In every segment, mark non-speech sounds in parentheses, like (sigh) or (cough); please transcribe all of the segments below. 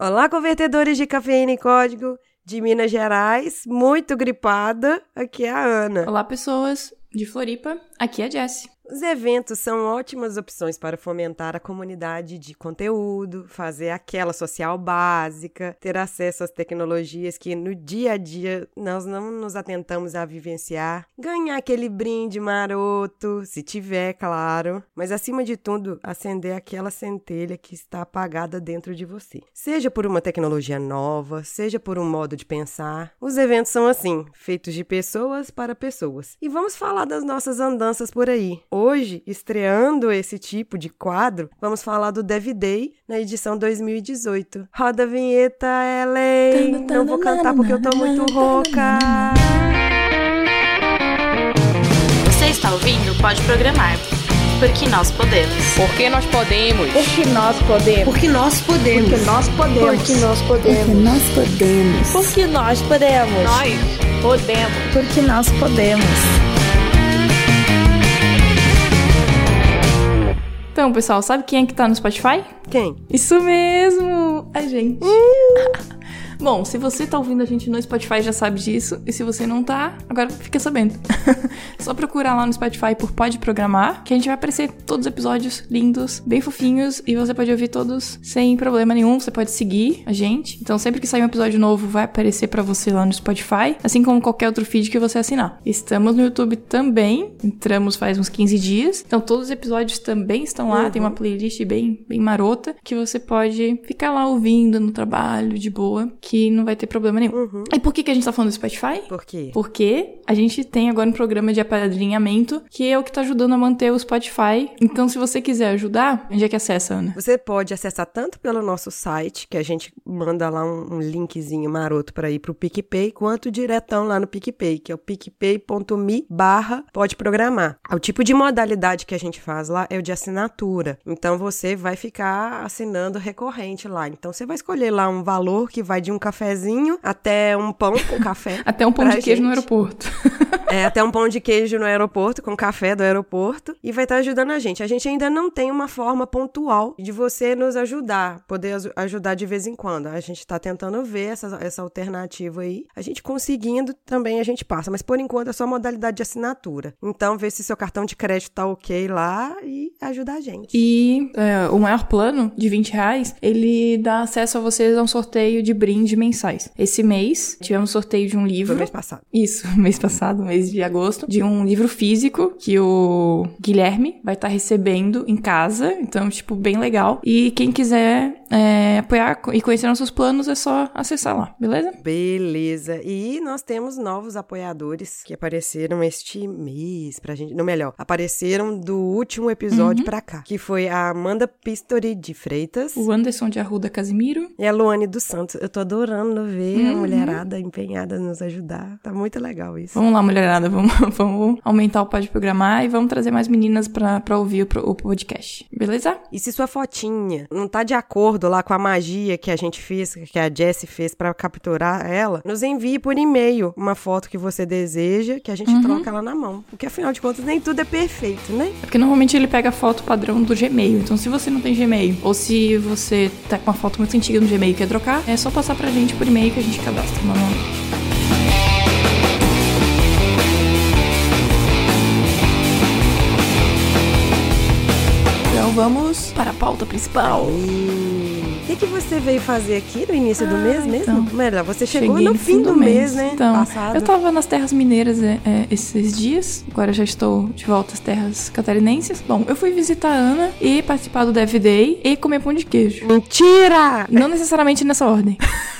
Olá, convertedores de cafeína e código de Minas Gerais, muito gripada. Aqui é a Ana. Olá, pessoas de Floripa. Aqui é a Jessie. Os eventos são ótimas opções para fomentar a comunidade de conteúdo, fazer aquela social básica, ter acesso às tecnologias que no dia a dia nós não nos atentamos a vivenciar, ganhar aquele brinde maroto, se tiver, claro, mas acima de tudo, acender aquela centelha que está apagada dentro de você. Seja por uma tecnologia nova, seja por um modo de pensar, os eventos são assim, feitos de pessoas para pessoas. E vamos falar das nossas andanças por aí. Hoje, estreando esse tipo de quadro, vamos falar do Dev Day na edição 2018. Roda a vinheta, Ellen! Não vou cantar porque eu tô muito rouca! Você está ouvindo Pode Programar. Porque nós podemos. Porque nós podemos. Porque nós podemos. Porque nós podemos. Porque nós podemos. Porque nós podemos. Porque nós podemos. Porque nós podemos. Nós podemos. Porque nós podemos. Então, pessoal, sabe quem é que tá no Spotify? Quem? Isso mesmo! A gente. Bom, se você tá ouvindo a gente no Spotify já sabe disso, e se você não tá, agora fica sabendo. (laughs) Só procurar lá no Spotify por Pode Programar, que a gente vai aparecer todos os episódios lindos, bem fofinhos, e você pode ouvir todos sem problema nenhum, você pode seguir a gente. Então sempre que sair um episódio novo vai aparecer para você lá no Spotify, assim como qualquer outro feed que você assinar. Estamos no YouTube também, entramos faz uns 15 dias, então todos os episódios também estão lá, Uhum. tem uma playlist bem, bem marota, que você pode ficar lá ouvindo no trabalho, de boa, que não vai ter problema nenhum. Uhum. E por que, que a gente tá falando do Spotify? Por quê? Porque a gente tem agora um programa de apadrinhamento que é o que tá ajudando a manter o Spotify. Então, se você quiser ajudar, onde é que acessa, Ana? Você pode acessar tanto pelo nosso site, que a gente manda lá um, um linkzinho maroto para ir pro PicPay, quanto diretão lá no PicPay, que é o picpay.me barra pode programar. O tipo de modalidade que a gente faz lá é o de assinatura. Então você vai ficar assinando recorrente lá. Então você vai escolher lá um valor que vai de um cafezinho até um pão com (laughs) café. Até um pão de queijo no gente. aeroporto. (laughs) É, até um pão de queijo no aeroporto, com café do aeroporto, e vai estar ajudando a gente. A gente ainda não tem uma forma pontual de você nos ajudar, poder ajudar de vez em quando. A gente está tentando ver essa, essa alternativa aí. A gente conseguindo, também a gente passa, mas por enquanto é só modalidade de assinatura. Então, vê se seu cartão de crédito tá ok lá e ajuda a gente. E é, o maior plano, de 20 reais, ele dá acesso a vocês a um sorteio de brinde mensais. Esse mês, tivemos sorteio de um Foi livro. mês passado. Isso, (laughs) mês passado, mês de agosto, de um livro físico que o Guilherme vai estar recebendo em casa. Então, tipo, bem legal. E quem quiser é, apoiar e conhecer nossos planos é só acessar lá, beleza? Beleza. E nós temos novos apoiadores que apareceram este mês pra gente. Não, melhor, apareceram do último episódio pra cá. Que foi a Amanda Pistori de Freitas. O Anderson de Arruda Casimiro. E a Luane dos Santos. Eu tô adorando ver a Uhum. mulherada empenhada a nos ajudar. Tá muito legal isso. Vamos lá, mulherada, vamos, (laughs) vamos aumentar o Pode Programar e vamos trazer mais meninas pra, pra ouvir o, o podcast, beleza? E se sua fotinha não tá de acordo lá com a magia que a gente fez, que a Jessie fez pra capturar ela, nos envie por e-mail uma foto que você deseja, que a gente troca ela na mão. Porque afinal de contas, nem tudo é perfeito, né? É porque normalmente ele pega a foto padrão do Gmail. Então, se você não tem Gmail, ou se você tá com uma foto muito antiga no Gmail e quer trocar, é só passar pra gente por e-mail que a gente cadastra manualmente. Então vamos para a pauta principal. O que, que você veio fazer aqui no início do Ah, mês mesmo? então. Melhor, você chegou Cheguei no fim do mês, né? Então, Passado. eu tava nas terras mineiras é, é, esses dias. Agora já estou de volta às terras catarinenses. Bom, eu fui visitar a Ana e participar do Dev Day e comer pão de queijo. Mentira! Não necessariamente nessa ordem. (laughs)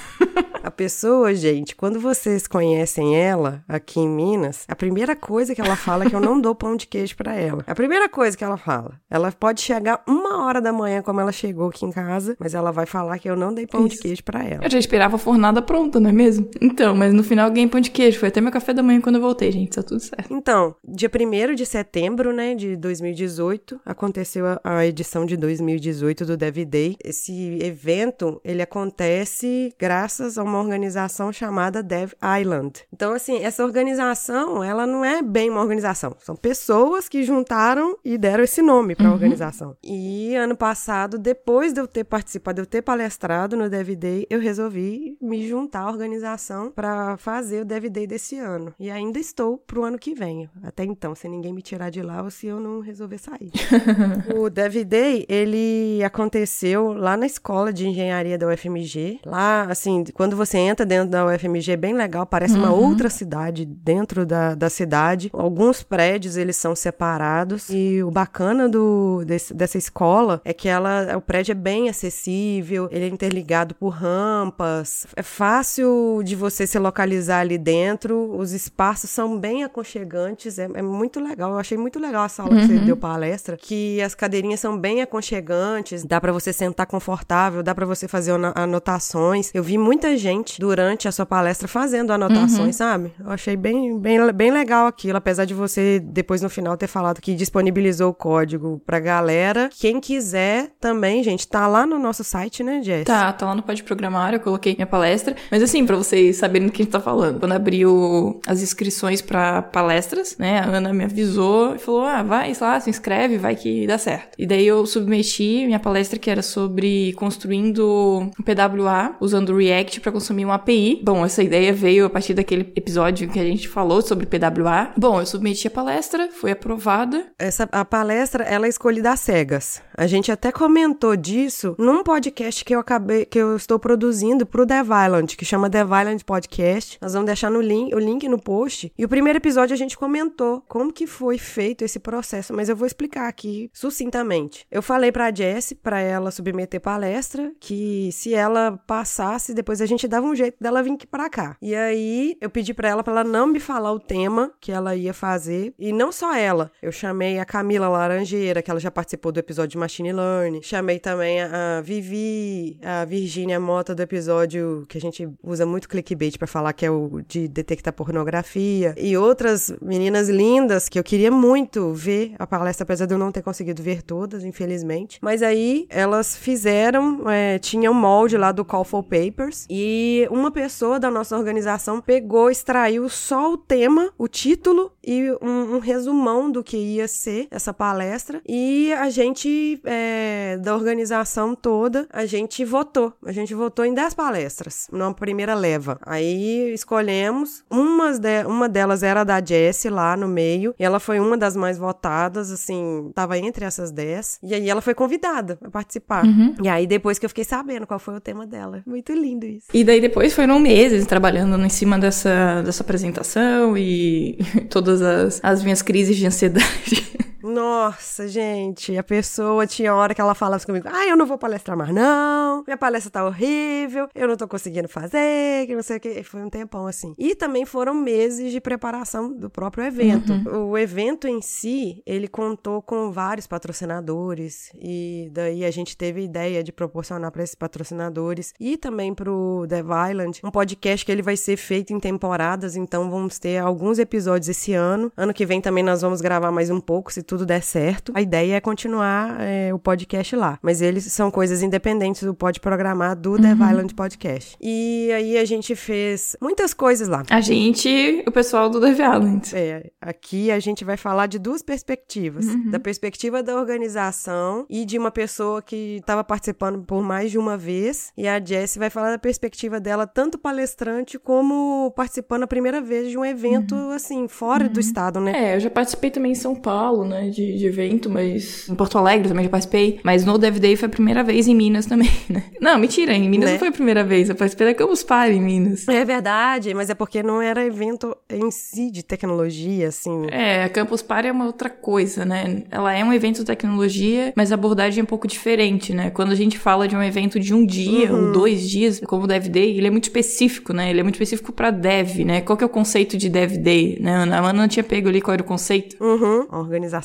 A pessoa, gente, quando vocês conhecem ela aqui em Minas, a primeira coisa que ela fala é que eu não dou pão de queijo pra ela. A primeira coisa que ela fala. Ela pode chegar uma hora da manhã, como ela chegou aqui em casa, mas ela vai falar que eu não dei pão de Isso. queijo pra ela. Eu já esperava a fornada pronta, não é mesmo? Então, mas no final eu ganhei pão de queijo. Foi até meu café da manhã quando eu voltei, gente. Tá tudo certo. Então, dia 1 de setembro, né, de 2018, aconteceu a, a edição de 2018 do Dev Day. Esse evento, ele acontece graças graças a uma organização chamada Dev Island. Então, assim, essa organização, ela não é bem uma organização. São pessoas que juntaram e deram esse nome para a organização. E ano passado, depois de eu ter participado, de eu ter palestrado no Dev Day, eu resolvi me juntar à organização para fazer o Dev Day desse ano. E ainda estou pro ano que vem. Até então, se ninguém me tirar de lá ou se eu não resolver sair. (laughs) o Dev Day, ele aconteceu lá na escola de engenharia da UFMG. Lá, assim, quando você entra dentro da UFMG, é bem legal, parece uma outra cidade dentro da, da cidade. Alguns prédios, eles são separados. E o bacana do, desse- dessa escola é que ela, o prédio é bem acessível, ele é interligado por rampas. É fácil de você se localizar ali dentro. Os espaços são bem aconchegantes. É, é muito legal. Eu achei muito legal essa aula que você deu palestra, que as cadeirinhas são bem aconchegantes, dá pra você sentar confortável, dá pra você fazer ano- anotações. Eu vi muita gente durante a sua palestra fazendo anotações, sabe? Eu achei bem, bem, bem legal aquilo, apesar de você depois no final ter falado que disponibilizou o código pra galera. Quem quiser também, gente, tá lá no nosso site, né, Jess? Tá, tá lá no Pode Programar, eu coloquei minha palestra. Mas assim, pra vocês saberem do que a gente tá falando. Quando abriu as inscrições pra palestras, né, a Ana me avisou e falou, ah, vai lá, se inscreve, vai que dá certo. E daí eu submeti minha palestra que era sobre construindo um PWA, usando o React pra consumir uma API. Bom, essa ideia veio a partir daquele episódio que a gente falou sobre PWA. Bom, eu submeti a palestra, foi aprovada. Essa a palestra ela é escolhida às cegas. A gente até comentou disso num podcast que eu acabei que eu estou produzindo pro Dev Island, que chama Dev Island Podcast. Nós vamos deixar no link, o link no post. E o primeiro episódio a gente comentou como que foi feito esse processo, mas eu vou explicar aqui sucintamente. Eu falei pra Jess para ela submeter palestra, que se ela passasse, depois a gente dava um jeito dela vir aqui para cá. E aí eu pedi para ela para ela não me falar o tema que ela ia fazer, e não só ela. Eu chamei a Camila Laranjeira, que ela já participou do episódio de Machine Learning. Chamei também a, a Vivi, a Virgínia Mota do episódio que a gente usa muito clickbait para falar que é o de detectar pornografia e outras meninas lindas que eu queria muito ver a palestra, apesar de eu não ter conseguido ver todas, infelizmente. Mas aí elas fizeram, é, tinha um molde lá do Call for Papers e uma pessoa da nossa organização pegou, extraiu só o tema, o título e um, um resumão do que ia ser essa palestra. E a gente é, da organização toda a gente votou, a gente votou em 10 palestras numa primeira leva. Aí escolhemos. Umas de, uma delas era da Jessie lá no meio. E ela foi uma das mais votadas, assim, tava entre essas 10 e aí ela foi convidada a participar. E aí depois que eu fiquei sabendo qual foi o tema dela, muito lindo isso. E daí depois foram meses trabalhando em cima dessa, dessa apresentação e (laughs) todas as, as minhas crises de ansiedade. Nossa, gente, a pessoa tinha hora que ela falava comigo: ah, eu não vou palestrar mais, não, minha palestra tá horrível, eu não tô conseguindo fazer, que não sei o que. Foi um tempão assim. E também foram meses de preparação do próprio evento. O evento em si, ele contou com vários patrocinadores, e daí a gente teve a ideia de proporcionar para esses patrocinadores e também pro Dev Island um podcast que ele vai ser feito em temporadas, então vamos ter alguns episódios esse ano. Ano que vem também nós vamos gravar mais um pouco, se tudo der certo. A ideia é continuar é, o podcast lá, mas eles são coisas independentes do Pode Programar do Dev Island Podcast. E aí a gente fez muitas coisas lá. A gente, o pessoal do Dev Island. É, aqui a gente vai falar de duas perspectivas. Da perspectiva da organização e de uma pessoa que estava participando por mais de uma vez. E a Jessie vai falar da perspectiva dela, tanto palestrante como participando a primeira vez de um evento, assim, fora do estado, né? É, eu já participei também em São Paulo, né, de, de evento, mas... Em Porto Alegre também já participei, mas no Dev Day foi a primeira vez em Minas também, (laughs) né? Não, mentira, em Minas Né? não foi a primeira vez, eu participei da Campus Party em Minas. É verdade, mas é porque não era evento em si de tecnologia, assim. É, a Campus Party é uma outra coisa, né? Ela é um evento de tecnologia, mas a abordagem é um pouco diferente, né? Quando a gente fala de um evento de um dia ou dois dias, como o Dev Day, ele é muito específico, né? Ele é muito específico pra Dev, né? Qual que é o conceito de Dev Day, né? A Ana tinha pego ali qual era o conceito. Uhum. A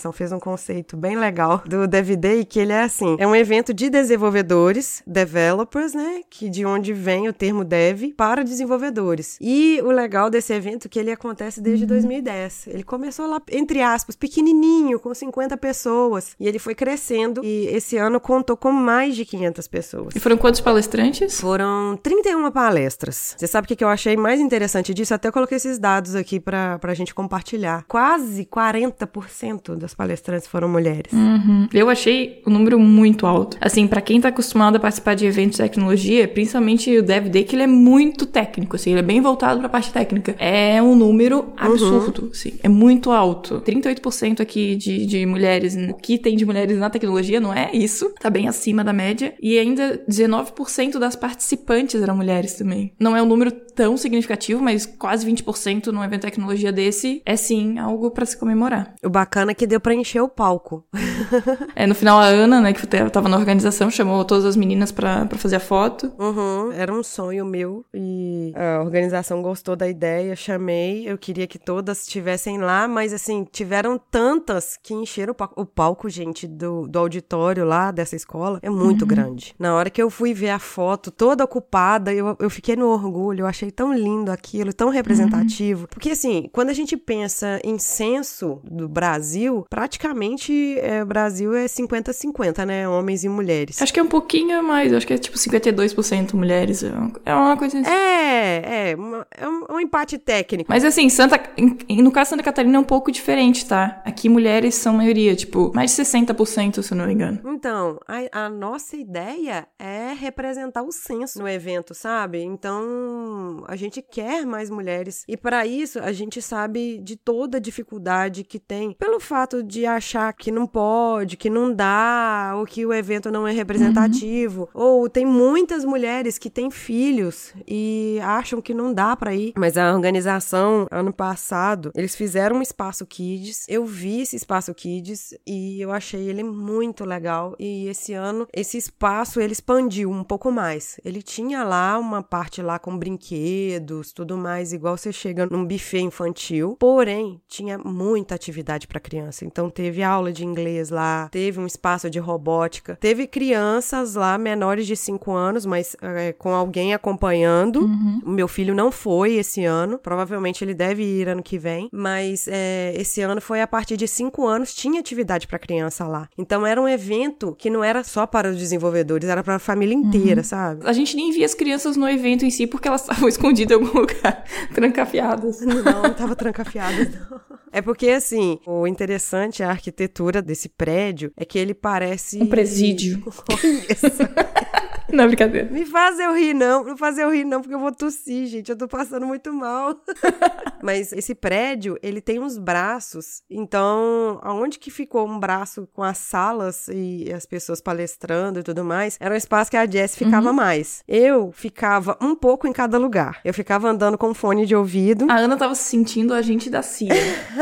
organização fez um conceito bem legal do Dev Day, que ele é assim, é um evento de desenvolvedores, developers, né, que de onde vem o termo dev para desenvolvedores. E o legal desse evento é que ele acontece desde 2010. Ele começou lá, entre aspas, pequenininho, com 50 pessoas, e ele foi crescendo e esse ano contou com mais de 500 pessoas. E foram quantos palestrantes? Foram 31 palestras. Você sabe o que eu achei mais interessante disso? Até coloquei esses dados aqui pra, pra gente compartilhar. Quase 40% das palestrantes foram mulheres. Uhum. Eu achei o número muito alto. Assim, pra quem tá acostumado a participar de eventos de tecnologia, principalmente o Dev Day, que ele é muito técnico, assim, ele é bem voltado pra parte técnica. É um número absurdo, assim, é muito alto. 38% aqui de, de mulheres, o que tem de mulheres na tecnologia não é isso, tá bem acima da média. E ainda 19% das participantes eram mulheres também. Não é um número tão significativo, mas quase 20% num evento de tecnologia desse é sim algo pra se comemorar. O bacana é que deu pra encher o palco. (laughs) É, no final a Ana, né, que tava na organização, chamou todas as meninas pra, pra fazer a foto. Uhum, era um sonho meu e a organização gostou da ideia, chamei, eu queria que todas estivessem lá, mas assim, tiveram tantas que encheram o palco. O palco, gente, do, do auditório lá dessa escola é muito grande. Na hora que eu fui ver a foto toda ocupada, eu, eu fiquei no orgulho, eu achei tão lindo aquilo, tão representativo. Porque assim, quando a gente pensa em censo do Brasil, praticamente é, o Brasil é 50-50, né? Homens e mulheres. Acho que é um pouquinho mais, acho que é tipo 52% mulheres. é uma- É coisa assim. É, é, uma- é um, um empate técnico. Mas assim, Santa, no caso Santa Catarina é um pouco diferente, tá? Aqui mulheres são maioria, tipo, mais de 60%, se eu não me engano. Então, a, a nossa ideia é representar o censo no evento, sabe? Então, a gente quer mais mulheres. E para isso, a gente sabe de toda a dificuldade que tem pelo fato de achar que não pode, que não dá, ou que o evento não é representativo. Ou tem muitas mulheres que têm filhos e acham que não dá para ir. Mas a organização, ano passado, eles fizeram um espaço Kids. Eu vi esse espaço Kids e eu achei ele muito legal. E esse ano, esse espaço ele expandiu um pouco mais. Ele tinha lá uma parte lá com brinquedos, tudo mais, igual você chega num buffet infantil. Porém, tinha muita atividade para criança. Então teve aula de inglês lá, teve um espaço de robótica, teve crianças lá menores de 5 anos, mas é, com alguém acompanhando. O meu filho não foi esse ano, provavelmente ele deve ir ano que vem, mas é, esse ano foi a partir de 5 anos, tinha atividade para criança lá. Então era um evento que não era só para os desenvolvedores, era para a família inteira, sabe? A gente nem via as crianças no evento em si porque elas (laughs) estavam escondidas em algum (laughs) lugar, trancafiadas. Não, não tava trancafiada, não. É porque, assim, o interessante, a arquitetura desse prédio, é que ele parece... Um presídio. (laughs) (laughs) Não, brincadeira. Me faz eu rir, não. Não faz eu rir, não, porque eu vou tossir, gente. Eu tô passando muito mal. (laughs) Mas esse prédio, ele tem uns braços. Então, aonde que ficou um braço com as salas e as pessoas palestrando e tudo mais, era um espaço que a Jess ficava mais. Eu ficava um pouco em cada lugar. Eu ficava andando com fone de ouvido. A Ana tava se sentindo a gente da CIA.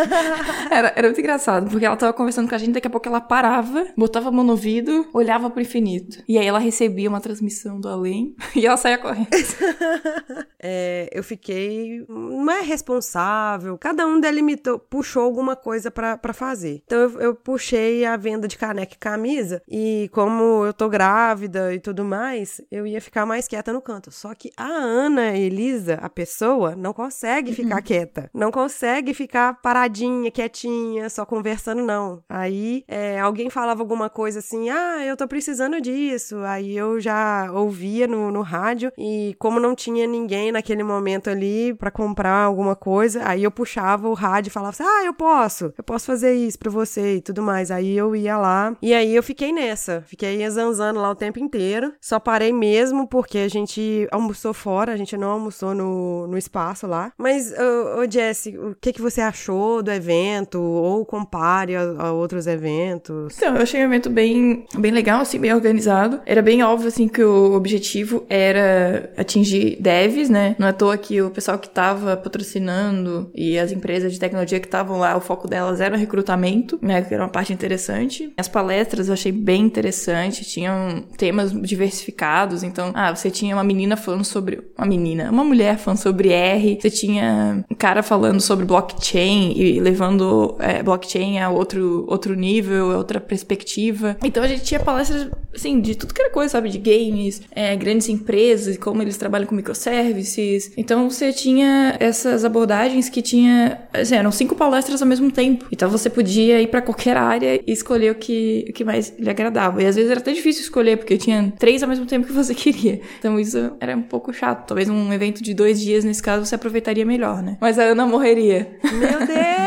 (laughs) era, era muito engraçado, porque ela tava conversando com a gente, daqui a pouco ela parava, botava a mão no ouvido, olhava pro infinito. E aí ela recebia uma transmissão do além (laughs) e ela saía correndo. (laughs) É, eu fiquei. Não é responsável. Cada um delimitou, puxou alguma coisa pra pra fazer. Então eu, eu puxei a venda de caneca e camisa. E como eu tô grávida e tudo mais, eu ia ficar mais quieta no canto. Só que a Ana Elisa, a pessoa, não consegue ficar quieta. Não consegue ficar paradinha, quietinha, só conversando, não. Aí é, alguém falava alguma coisa assim: ah, eu tô precisando disso. Aí eu já ouvia no, no rádio. E como não tinha ninguém naquele momento ali pra comprar alguma coisa, aí eu puxava o rádio e falava assim: ah, eu posso, eu posso fazer isso pra você e tudo mais. Aí eu ia lá. E aí eu fiquei nessa. Fiquei zanzando lá o tempo inteiro. Só parei mesmo porque a gente almoçou fora, a gente não almoçou no, no espaço lá. Mas, ô, ô Jesse, o que, que você achou do evento? Ou compare a, a outros eventos? Então, eu achei o evento bem, bem legal, assim, bem organizado. Era bem óbvio, assim, que o objetivo era atingir devs, né? Não é à toa que o pessoal que tava patrocinando e as empresas de tecnologia que estavam lá, o foco delas era recrutamento, né? Que era uma parte interessante. As palestras eu achei bem interessante, tinham temas diversificados. Então, ah, você tinha uma menina falando sobre... Uma menina, uma mulher falando sobre R. Você tinha um cara falando sobre blockchain e levando é, blockchain a outro, outro nível, a outra perspectiva. Então a gente tinha palestras, assim, de tudo que era coisa, sabe? De games, é, grandes empresas, como eles trabalham com microservices. Então você tinha essas abordagens que tinha, assim, eram cinco palestras ao mesmo tempo. Então você podia ir para qualquer área e escolher o que, o que mais lhe agradava. E às vezes era até difícil escolher, porque tinha três ao mesmo tempo que você (laughs) queria. Então isso era um pouco chato. Talvez um evento de dois dias, nesse caso, você aproveitaria melhor, né? Mas a Ana morreria. Meu Deus!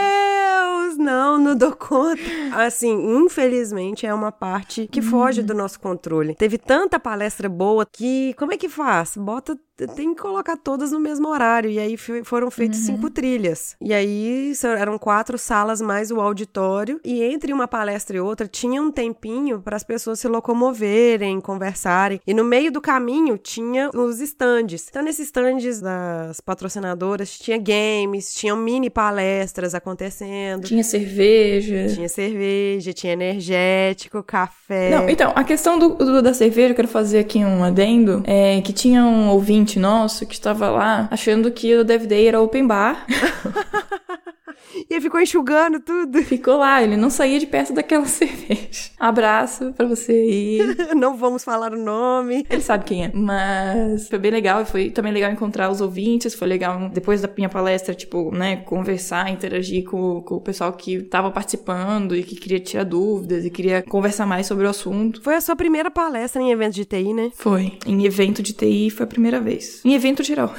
Não, não dou conta. Assim, infelizmente é uma parte que foge do nosso controle. Teve tanta palestra boa que como é que faz? Bota tem que colocar todas no mesmo horário. E aí foram feitas cinco trilhas. E aí eram quatro salas mais o auditório. E entre uma palestra e outra tinha um tempinho para as pessoas se locomoverem, conversarem. E no meio do caminho tinha os estandes. Então, nesses estandes das patrocinadoras tinha games, tinham mini palestras acontecendo. Tinha cerveja. Tinha cerveja, tinha energético, café. Não, então, a questão do, do- da cerveja, eu quero fazer aqui um adendo, é que tinha um ouvinte nosso que estava lá achando que o Dev Day era open bar. (laughs) E ele ficou enxugando tudo. (laughs) Ficou lá, ele não saía de perto daquela (laughs) cerveja. Abraço pra você aí. (laughs) Não vamos falar o nome. Ele sabe quem é. Mas foi bem legal e foi também legal encontrar os ouvintes. Foi legal, depois da minha palestra, tipo, né, conversar, interagir com, com o pessoal que tava participando e que queria tirar dúvidas e queria conversar mais sobre o assunto. Foi a sua primeira palestra em evento de TI, né? Foi. Em evento de TI foi a primeira vez. Em evento geral.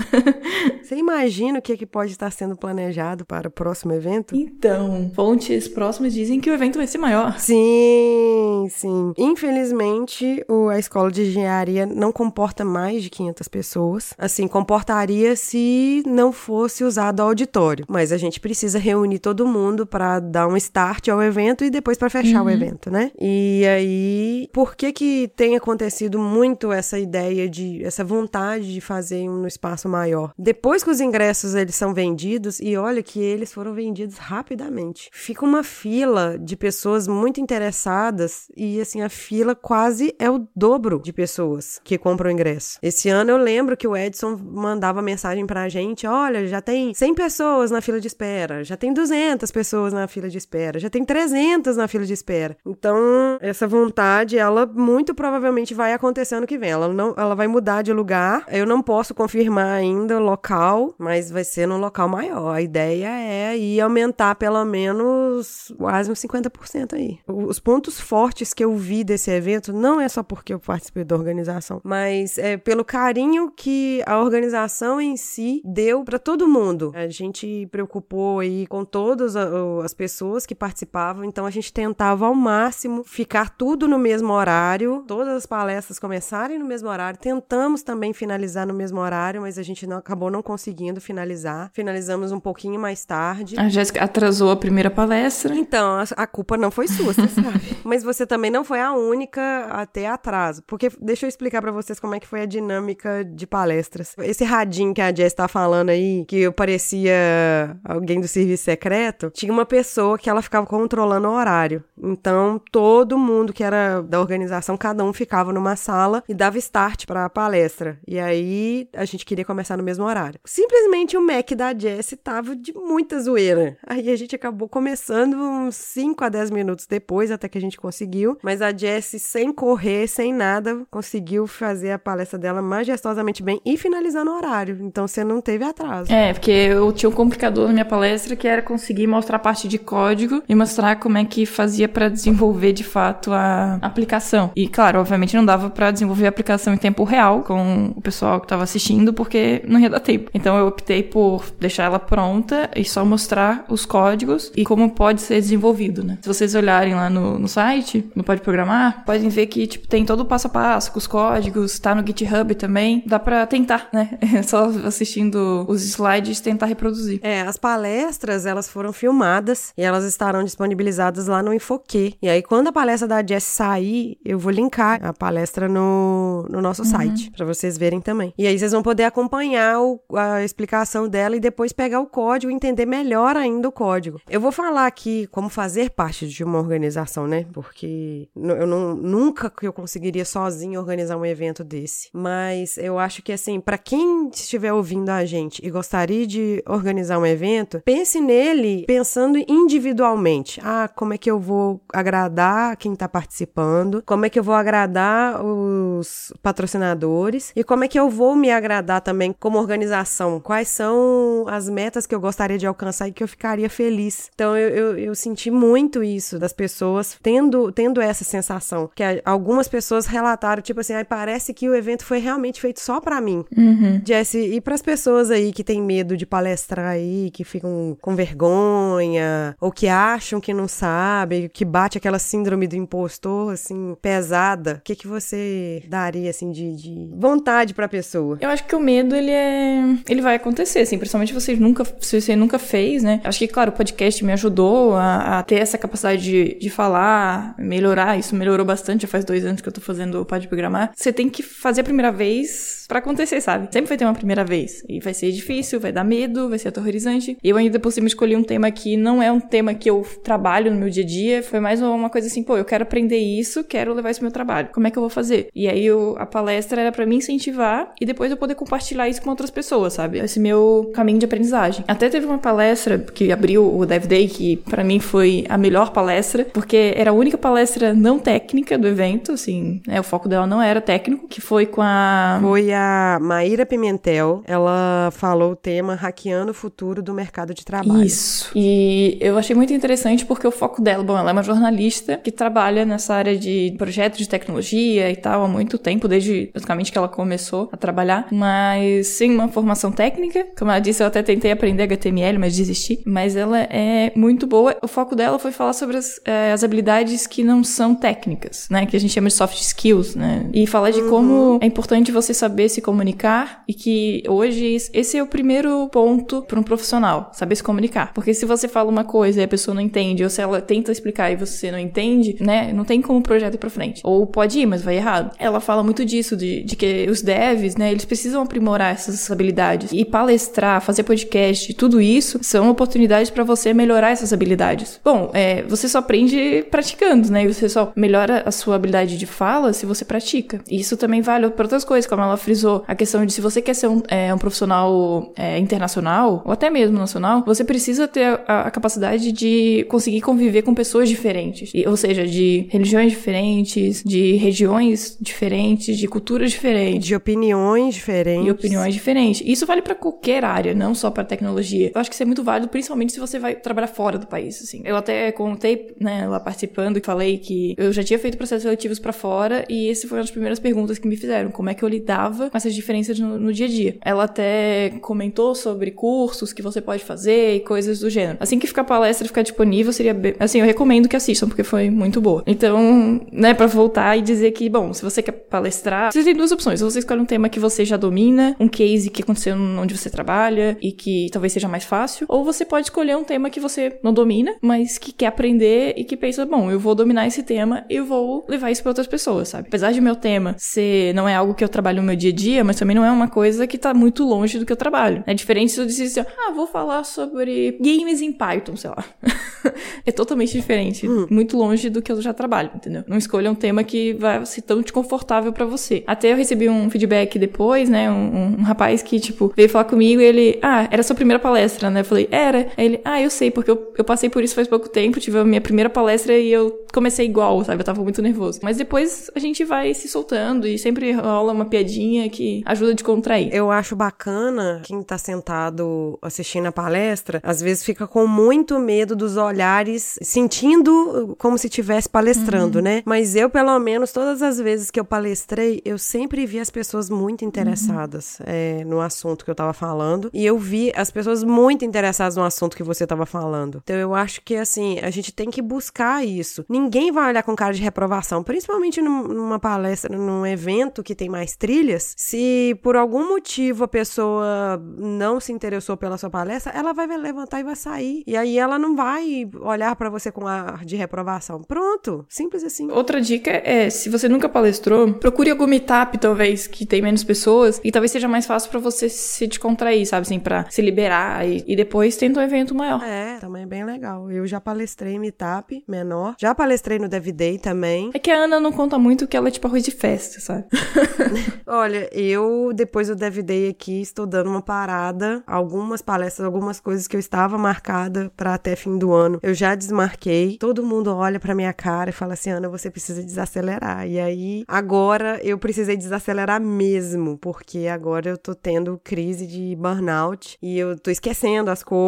Você imagina o que, é que pode estar sendo planejado para o próximo evento? então, fontes próximas dizem que o evento vai ser maior. Sim, sim. Infelizmente, o- a escola de engenharia não comporta mais de 500 pessoas. Assim, comportaria se não fosse usado o auditório. Mas a gente precisa reunir todo mundo para dar um start ao evento e depois para fechar o evento, né? E aí, por que que tem acontecido muito essa ideia de essa vontade de fazer um no espaço maior? Depois que os ingressos eles são vendidos e olha que eles foram vendidos rapidamente. Fica uma fila de pessoas muito interessadas e assim a fila quase é o dobro de pessoas que compram ingresso. Esse ano eu lembro que o Edson mandava mensagem pra gente, olha, já tem 100 pessoas na fila de espera, já tem 200 pessoas na fila de espera, já tem 300 na fila de espera. Então, essa vontade, ela muito provavelmente vai acontecer ano que vem. Ela não, ela vai mudar de lugar. Eu não posso confirmar ainda o local, mas vai ser num local maior. A ideia é ir aumentar pelo menos quase uns 50% aí. Os pontos fortes que eu vi desse evento não é só porque eu participei da organização, mas é pelo carinho que a organização em si deu para todo mundo. A gente preocupou aí com todas as pessoas que participavam, então a gente tentava ao máximo ficar tudo no mesmo horário, todas as palestras começarem no mesmo horário. Tentamos também finalizar no mesmo horário, mas a gente não acabou não conseguindo finalizar. Finalizamos um pouquinho mais tarde. A Jéssica atrasou a primeira palestra. Então, a, a culpa não foi sua, você sabe. (laughs) Mas você também não foi a única a ter atraso. Porque, deixa eu explicar pra vocês como é que foi a dinâmica de palestras. Esse radinho que a Jess tá falando aí, que eu parecia alguém do serviço secreto, tinha uma pessoa que ela ficava controlando o horário. Então, todo mundo que era da organização, cada um ficava numa sala e dava start pra palestra. E aí, a gente queria começar no mesmo horário. Simplesmente o Mac da Jess tava de muita zoeira. Aí a gente acabou começando uns 5 a 10 minutos depois, até que a gente conseguiu. Mas a Jess, sem correr, sem nada, conseguiu fazer a palestra dela majestosamente bem e finalizar no horário. Então você não teve atraso. É, porque eu tinha um complicador na minha palestra que era conseguir mostrar a parte de código e mostrar como é que fazia pra desenvolver de fato a aplicação. E claro, obviamente não dava pra desenvolver a aplicação em tempo real com o pessoal que tava assistindo porque não ia dar tempo. Então eu optei por deixar ela pronta e só mostrar os códigos e como pode ser desenvolvido, né? Se vocês olharem lá no, no site, no Pode Programar, podem ver que tipo tem todo o passo a passo com os códigos, tá no GitHub também. Dá pra tentar, né? (laughs) É só assistindo os slides tentar reproduzir. É, as palestras, elas foram filmadas e elas estarão disponibilizadas lá no Infoquê. E aí, quando a palestra da Jess sair, eu vou linkar a palestra no, no nosso site, pra vocês verem também. E aí, vocês vão poder acompanhar o- a explicação dela e depois pegar o código e entender melhor melhor ainda o código. Eu vou falar aqui como fazer parte de uma organização, né? Porque eu não, nunca que eu conseguiria sozinho organizar um evento desse. Mas eu acho que, assim, para quem estiver ouvindo a gente e gostaria de organizar um evento, pense nele pensando individualmente. Ah, como é que eu vou agradar quem tá participando? Como é que eu vou agradar os patrocinadores? E como é que eu vou me agradar também como organização? Quais são as metas que eu gostaria de alcançar e que eu ficaria feliz? Então, eu, eu, eu senti muito isso das pessoas tendo, tendo essa sensação. Que algumas pessoas relataram, tipo assim, ah, parece que o evento foi realmente feito só para mim. Uhum. Jesse, e para as pessoas aí que têm medo de palestrar aí, que ficam com vergonha, ou que acham que não sabem, que bate aquela síndrome do impostor, assim, pesada, o que, que você daria, assim, de, de vontade pra pessoa? Eu acho que o medo, ele é. Ele vai acontecer, assim, principalmente vocês nunca, se você nunca fez, né? Acho que, claro, o podcast me ajudou a, a ter essa capacidade de, de falar, melhorar. Isso melhorou bastante, já faz dois anos que eu tô fazendo o Pode Programar. Você tem que fazer a primeira vez para acontecer, sabe? Sempre vai ter uma primeira vez. E vai ser difícil, vai dar medo, vai ser aterrorizante. Eu ainda por cima escolhi um tema que não é um tema que eu trabalho no meu dia a dia. Foi mais uma coisa assim, pô, eu quero aprender isso, quero levar isso pro meu trabalho. Como é que eu vou fazer? E aí eu, a palestra era para me incentivar e depois eu poder compartilhar isso com outras pessoas, sabe? Esse meu caminho de aprendizagem. Até teve uma palestra que abriu o Dev Day, que para mim foi a melhor palestra, porque era a única palestra não técnica do evento, assim, né? O foco dela não era técnico, que foi com a. Foi a Maíra Pimentel. Ela falou o tema Hackeando o Futuro do Mercado de Trabalho. Isso. E eu achei muito interessante porque o foco dela, bom, ela é uma jornalista que trabalha nessa área de projetos de tecnologia e tal há muito tempo, desde basicamente que ela começou a trabalhar, mas sem uma formação técnica. Como ela disse, eu até tentei aprender HTML, mas desisti. Mas ela é muito boa. O foco dela foi falar sobre as, é, as habilidades que não são técnicas, né? Que a gente chama de soft skills, né? E falar de uhum. como é importante você saber se comunicar e que hoje esse é o primeiro ponto para um profissional, saber se comunicar. Porque se você fala uma coisa e a pessoa não entende, ou se ela tenta explicar e você não entende, né? Não tem como o projeto ir pra frente. Ou pode ir, mas vai errado. Ela fala muito disso, de, de que os devs, né? Eles precisam aprimorar essas habilidades. E palestrar, fazer podcast, tudo isso são oportunidades para você melhorar essas habilidades. Bom, é, você só aprende praticando, né? E você só melhora a sua habilidade de fala se você pratica. E isso também vale para outras coisas, como ela frisou, a questão de se você quer ser um, é, um profissional é, internacional, ou até mesmo nacional, você precisa ter a, a capacidade de conseguir conviver com pessoas diferentes. E, ou seja, de religiões diferentes, de regiões diferentes, de culturas diferentes. De opiniões diferentes. E opiniões diferentes. Isso vale para qualquer área, não só para tecnologia. Eu acho que isso é muito válido, principalmente se você vai trabalhar fora do país, assim. Eu até contei, né, lá participando, e falei que eu já tinha feito processos seletivos para fora, e esse foi uma das primeiras perguntas que me fizeram. Como é que eu lidava com essas diferenças no, no dia a dia? Ela até comentou sobre cursos que você pode fazer e coisas do gênero. Assim que ficar a palestra ficar disponível, seria bem... Assim, eu recomendo que assistam, porque foi muito boa. Então, né, para voltar e dizer que, bom, se você quer palestrar, você tem duas opções. Ou você escolhe um tema que você já domina, um case que aconteceu onde você trabalha e que talvez seja mais fácil, ou você pode escolher um tema que você não domina, mas que quer aprender e que pensa, bom, eu vou dominar esse tema e eu vou levar isso para outras pessoas, sabe? Apesar de meu tema ser não é algo que eu trabalho no meu dia a dia, mas também não é uma coisa que tá muito longe do que eu trabalho. É diferente se eu dissesse assim, ah, vou falar sobre games em Python, sei lá. (laughs) é totalmente diferente, hum. muito longe do que eu já trabalho, entendeu? Não escolha um tema que vai ser tão desconfortável para você. Até eu recebi um feedback depois, né? Um, um, rapaz que, tipo, veio falar comigo e ele, ah, era sua primeira palestra, né? Eu falei, era. Aí ele, ah, eu sei, porque eu, eu passei por isso faz pouco tempo, tive a minha primeira palestra e eu comecei igual, sabe? Eu tava muito nervoso. Mas depois a gente vai se soltando e sempre rola uma piadinha que ajuda a contrair. Eu acho bacana quem tá sentado assistindo a palestra, às vezes fica com muito medo dos olhares, sentindo como se estivesse palestrando, uhum. né? Mas eu, pelo menos, todas as vezes que eu palestrei, eu sempre vi as pessoas muito interessadas uhum. é, no assunto que eu tava falando. E eu vi as pessoas muito interessadas no assunto que você tava falando. Então eu acho que, assim, a gente tem que buscar isso. Ninguém vai olhar com cara de reprovação, principalmente numa palestra, num evento que tem mais trilhas. Se por algum motivo a pessoa não se interessou pela sua palestra, ela vai levantar e vai sair. E aí ela não vai olhar pra você com ar de reprovação. Pronto, simples assim. Outra dica é, se você nunca palestrou, procure algum meetup, talvez, que tem menos pessoas, e talvez seja mais fácil pra você se descontrair, sabe, assim, pra se liberar, e, e depois tenta um evento maior. É, também é bem legal. Eu já palestrei em meetup menor, já palestrei no Dev Day também. É que a Ana não conta muito que ela é tipo arroz de festa, sabe? (laughs) Olha, eu, depois do Dev Day aqui, estou dando uma parada. Algumas palestras, algumas coisas que eu estava marcada para até fim do ano, eu já desmarquei. Todo mundo olha pra minha cara e fala assim: Ana, você precisa desacelerar. E aí, agora eu precisei desacelerar mesmo, porque agora eu tô tendo crise de burnout e eu tô esquecendo as coisas.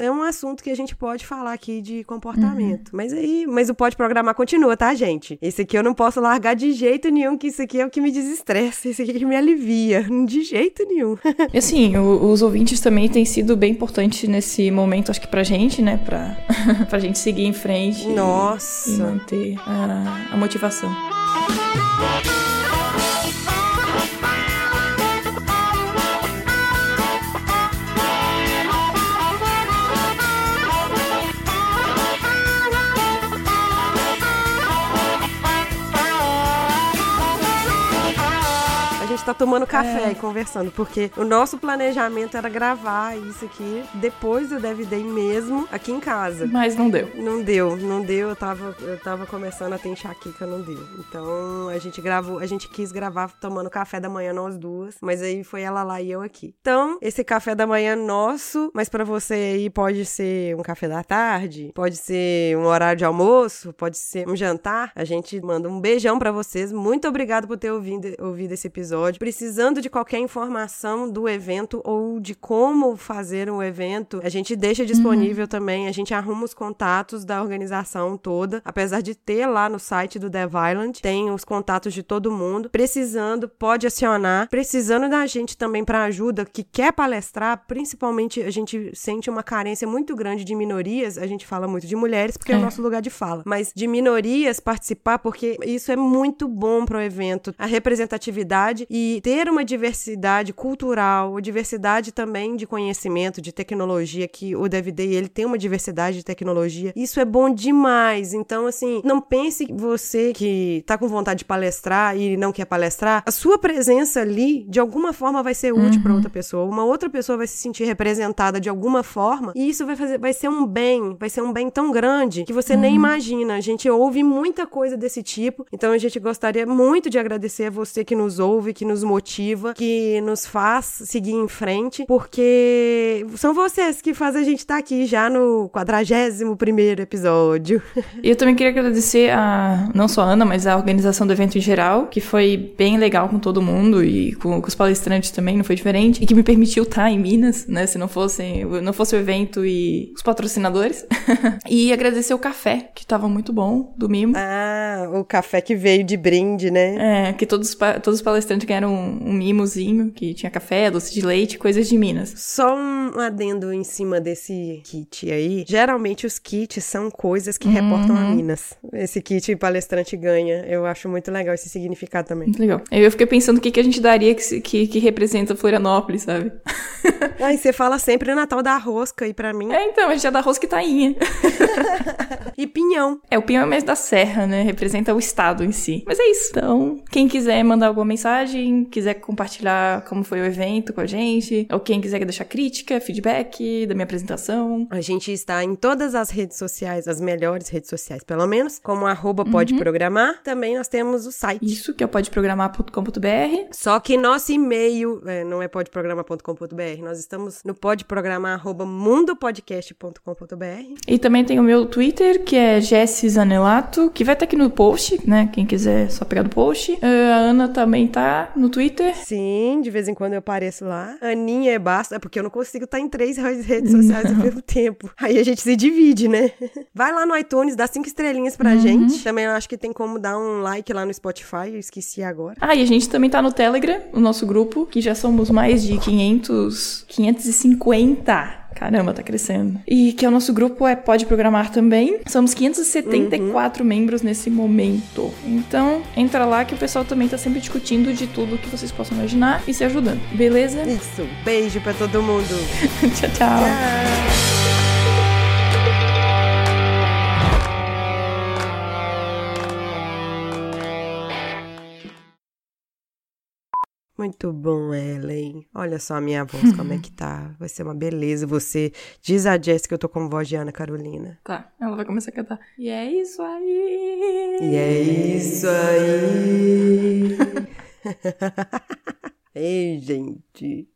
É um assunto que a gente pode falar aqui de comportamento. Mas aí, mas o pode programar continua, tá, gente? Esse aqui eu não posso largar de jeito nenhum, que isso aqui é o que me desestressa, esse aqui é que me alivia. (laughs) De jeito nenhum. E assim, o- os ouvintes também têm sido bem importantes nesse momento, acho que pra gente, né? Pra, (laughs) pra gente seguir em frente. e- Nossa. E manter a, a motivação. A tá tomando café e conversando, porque o nosso planejamento era gravar isso aqui depois do Dev Day mesmo, aqui em casa. Mas não deu. Não deu, não deu, eu tava, eu tava começando a ter enxaqueca, não deu. Então a gente gravou, a gente quis gravar tomando café da manhã nós duas, mas aí foi ela lá e eu aqui. Então, esse café da manhã nosso, mas pra você aí pode ser um café da tarde, pode ser um horário de almoço, pode ser um jantar. A gente manda um beijão pra vocês. Muito obrigado por ter ouvido, ouvido esse episódio. Precisando de qualquer informação do evento ou de como fazer um evento, a gente deixa disponível também, a gente arruma os contatos da organização toda, apesar de ter lá no site do Dev Island, tem os contatos de todo mundo. Precisando, pode acionar. Precisando da gente também para ajuda, que quer palestrar, principalmente a gente sente uma carência muito grande de minorias, a gente fala muito de mulheres porque é, o É. nosso lugar de fala, mas de minorias participar porque isso é muito bom para o evento, a representatividade e ter uma diversidade cultural, diversidade também de conhecimento, de tecnologia, que o Dev Day, ele tem uma diversidade de tecnologia. Isso é bom demais. Então, assim, não pense que você que tá com vontade de palestrar e não quer palestrar, a sua presença ali, de alguma forma, vai ser útil para outra pessoa. Uma outra pessoa vai se sentir representada de alguma forma e isso vai fazer, vai ser um bem, vai ser um bem tão grande que você nem imagina. A gente ouve muita coisa desse tipo, então a gente gostaria muito de agradecer a você que nos ouve, que nos motiva, que nos faz seguir em frente, porque são vocês que fazem a gente estar aqui já no 41 primeiro episódio. E eu também queria agradecer a, não só a Ana, mas a organização do evento em geral, que foi bem legal com todo mundo e com, com os palestrantes também, não foi diferente. E que me permitiu estar em Minas, né? Se não fosse, não fosse o evento e os patrocinadores. (laughs) e agradecer o café, que tava muito bom, do Mimo. Ah, o café que veio de brinde, né? É, que todos, todos os palestrantes ganharam um, um mimozinho, que tinha café, doce de leite, coisas de Minas. Só um adendo em cima desse kit aí. Geralmente os kits são coisas que reportam a Minas. Esse kit palestrante ganha. Eu acho muito legal esse significado também. Muito legal. Eu fiquei pensando o que, que a gente daria que, que, que representa Florianópolis, sabe? (laughs) Aí você fala sempre Natal da Rosca e pra mim. É, então, a gente já dá rosca e tainha. (laughs) E pinhão. É, o pinhão é mais da serra, né? Representa o estado em si. Mas é isso. Então, quem quiser mandar alguma mensagem, quiser compartilhar como foi o evento com a gente, ou quem quiser deixar crítica, feedback da minha apresentação. A gente está em todas as redes sociais, as melhores redes sociais, pelo menos, como arroba pode programar. Também nós temos o site. Isso, que é o podeprogramar.com.br. Só que nosso e-mail é, não é podeprogramar.com.br, nós estamos no podeprogramar@mundopodcast.com.br. E também tem o meu Twitter, que é Jessie Zanelato, que vai estar aqui no post, né? Quem quiser, só pegar do post. Ah, a Ana também tá no Twitter. Sim, de vez em quando eu apareço lá. Aninha é basta, é porque eu não consigo estar em três redes sociais ao mesmo tempo. Aí a gente se divide, né? (laughs) Vai lá no iTunes, dá cinco estrelinhas pra gente. Também eu acho que tem como dar um like lá no Spotify, eu esqueci agora. Ah, e a gente também tá no Telegram, o nosso grupo, que já somos mais de 500, 550. Caramba, tá crescendo. E que é o nosso grupo é Pode Programar também. Somos 574 membros nesse momento. Então, entra lá que o pessoal também tá sempre discutindo de tudo que vocês possam imaginar e se ajudando. Beleza? Isso, beijo pra todo mundo. (laughs) tchau, tchau. Tchau. Muito bom, Ellen. Olha só a minha voz, como é que tá. Vai ser uma beleza. Você diz a Jess que eu tô com voz de Ana Carolina. Tá, ela vai começar a cantar. E é isso aí. E é isso aí. (laughs) (laughs) Ei, gente.